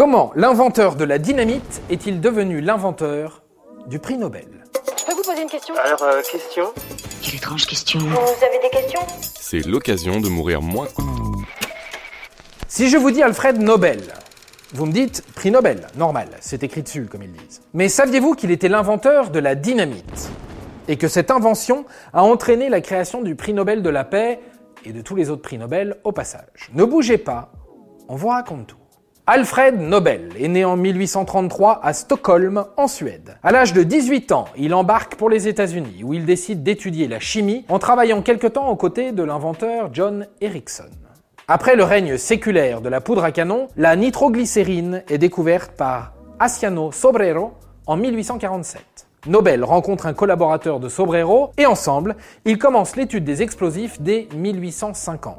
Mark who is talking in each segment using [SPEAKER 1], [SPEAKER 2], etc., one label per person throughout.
[SPEAKER 1] Comment l'inventeur de la dynamite est-il devenu l'inventeur du prix Nobel
[SPEAKER 2] Je peux vous poser une question
[SPEAKER 3] Alors, euh, question
[SPEAKER 4] Quelle étrange question.
[SPEAKER 2] Vous avez des questions
[SPEAKER 5] C'est l'occasion de mourir moins.
[SPEAKER 1] Si je vous dis Alfred Nobel, vous me dites prix Nobel, normal, c'est écrit dessus comme ils disent. Mais saviez-vous qu'il était l'inventeur de la dynamite Et que cette invention a entraîné la création du prix Nobel de la paix et de tous les autres prix Nobel au passage? Ne bougez pas, on vous raconte tout. Alfred Nobel est né en 1833 à Stockholm, en Suède. À l'âge de 18 ans, il embarque pour les États-Unis, où il décide d'étudier la chimie en travaillant quelque temps aux côtés de l'inventeur John Ericsson. Après le règne séculaire de la poudre à canon, la nitroglycérine est découverte par Asiano Sobrero en 1847. Nobel rencontre un collaborateur de Sobrero et ensemble, ils commencent l'étude des explosifs dès 1850.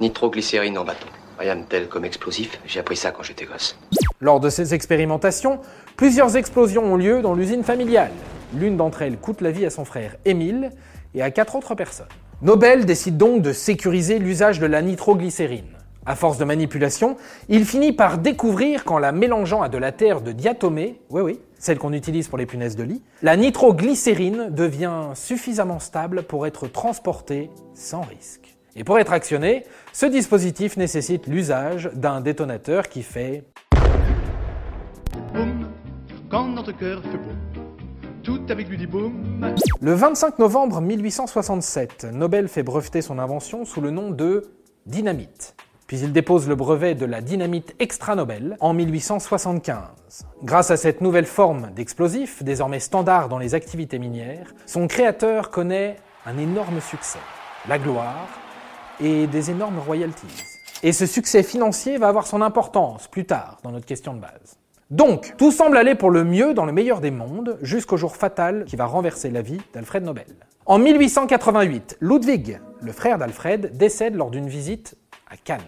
[SPEAKER 3] Nitroglycérine en bâton. Rien de tel comme explosif, j'ai appris ça quand j'étais gosse.
[SPEAKER 1] Lors de ces expérimentations, plusieurs explosions ont lieu dans l'usine familiale. L'une d'entre elles coûte la vie à son frère Émile et à quatre autres personnes. Nobel décide donc de sécuriser l'usage de la nitroglycérine. À force de manipulation, il finit par découvrir qu'en la mélangeant à de la terre de diatomée, oui oui, celle qu'on utilise pour les punaises de lit, la nitroglycérine devient suffisamment stable pour être transportée sans risque. Et pour être actionné, ce dispositif nécessite l'usage d'un détonateur qui fait
[SPEAKER 6] boum, quand notre cœur fait boum. Tout avec lui dit boum.
[SPEAKER 1] Le 25 novembre 1867, Nobel fait breveter son invention sous le nom de dynamite. Puis il dépose le brevet de la dynamite extra Nobel en 1875. Grâce à cette nouvelle forme d'explosif, désormais standard dans les activités minières, son créateur connaît un énorme succès, la gloire et des énormes royalties. Et ce succès financier va avoir son importance plus tard dans notre question de base. Donc, tout semble aller pour le mieux dans le meilleur des mondes, jusqu'au jour fatal qui va renverser la vie d'Alfred Nobel. En 1888, Ludwig, le frère d'Alfred, décède lors d'une visite à Cannes.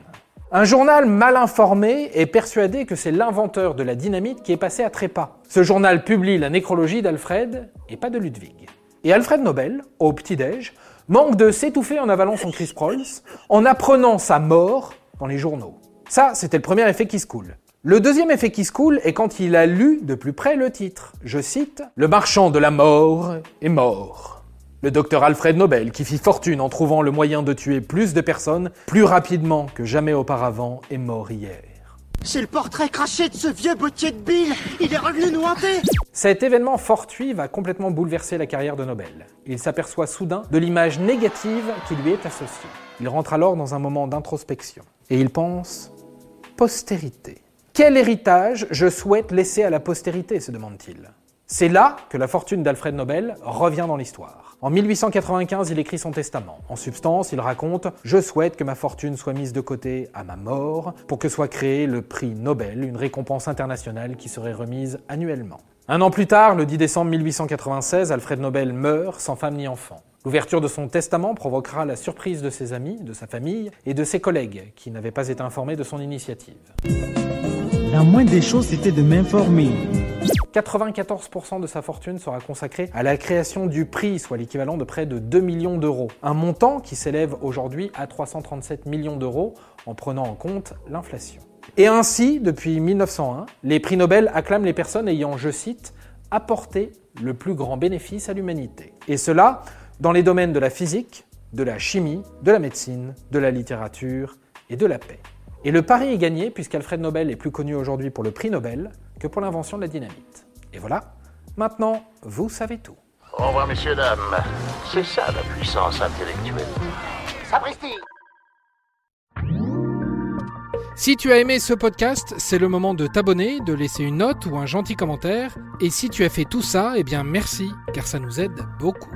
[SPEAKER 1] Un journal mal informé est persuadé que c'est l'inventeur de la dynamite qui est passé à trépas. Ce journal publie la nécrologie d'Alfred et pas de Ludwig. Et Alfred Nobel, au petit-déj, manque de s'étouffer en avalant son Chris Prolls en apprenant sa mort dans les journaux. Ça, c'était le premier effet qui se coule. Le deuxième effet qui se coule est quand il a lu de plus près le titre. Je cite Le marchand de la mort est mort. Le docteur Alfred Nobel, qui fit fortune en trouvant le moyen de tuer plus de personnes plus rapidement que jamais auparavant, est mort hier.
[SPEAKER 7] C'est le portrait craché de ce vieux bottier de Bill Il est revenu nous hanter
[SPEAKER 1] Cet événement fortuit va complètement bouleverser la carrière de Nobel. Il s'aperçoit soudain de l'image négative qui lui est associée. Il rentre alors dans un moment d'introspection. Et il pense postérité. Quel héritage je souhaite laisser à la postérité se demande-t-il. C'est là que la fortune d'Alfred Nobel revient dans l'histoire. En 1895, il écrit son testament. En substance, il raconte ⁇ Je souhaite que ma fortune soit mise de côté à ma mort pour que soit créé le prix Nobel, une récompense internationale qui serait remise annuellement. Un an plus tard, le 10 décembre 1896, Alfred Nobel meurt sans femme ni enfant. L'ouverture de son testament provoquera la surprise de ses amis, de sa famille et de ses collègues qui n'avaient pas été informés de son initiative.
[SPEAKER 8] La moindre des choses, c'était de m'informer.
[SPEAKER 1] 94% de sa fortune sera consacrée à la création du prix, soit l'équivalent de près de 2 millions d'euros. Un montant qui s'élève aujourd'hui à 337 millions d'euros en prenant en compte l'inflation. Et ainsi, depuis 1901, les prix Nobel acclament les personnes ayant, je cite, apporté le plus grand bénéfice à l'humanité. Et cela dans les domaines de la physique, de la chimie, de la médecine, de la littérature et de la paix. Et le pari est gagné puisqu'Alfred Nobel est plus connu aujourd'hui pour le prix Nobel que pour l'invention de la dynamite. Et voilà, maintenant, vous savez tout.
[SPEAKER 9] Au revoir, messieurs, dames. C'est ça la puissance intellectuelle.
[SPEAKER 7] Sapristi
[SPEAKER 1] Si tu as aimé ce podcast, c'est le moment de t'abonner, de laisser une note ou un gentil commentaire. Et si tu as fait tout ça, eh bien merci, car ça nous aide beaucoup.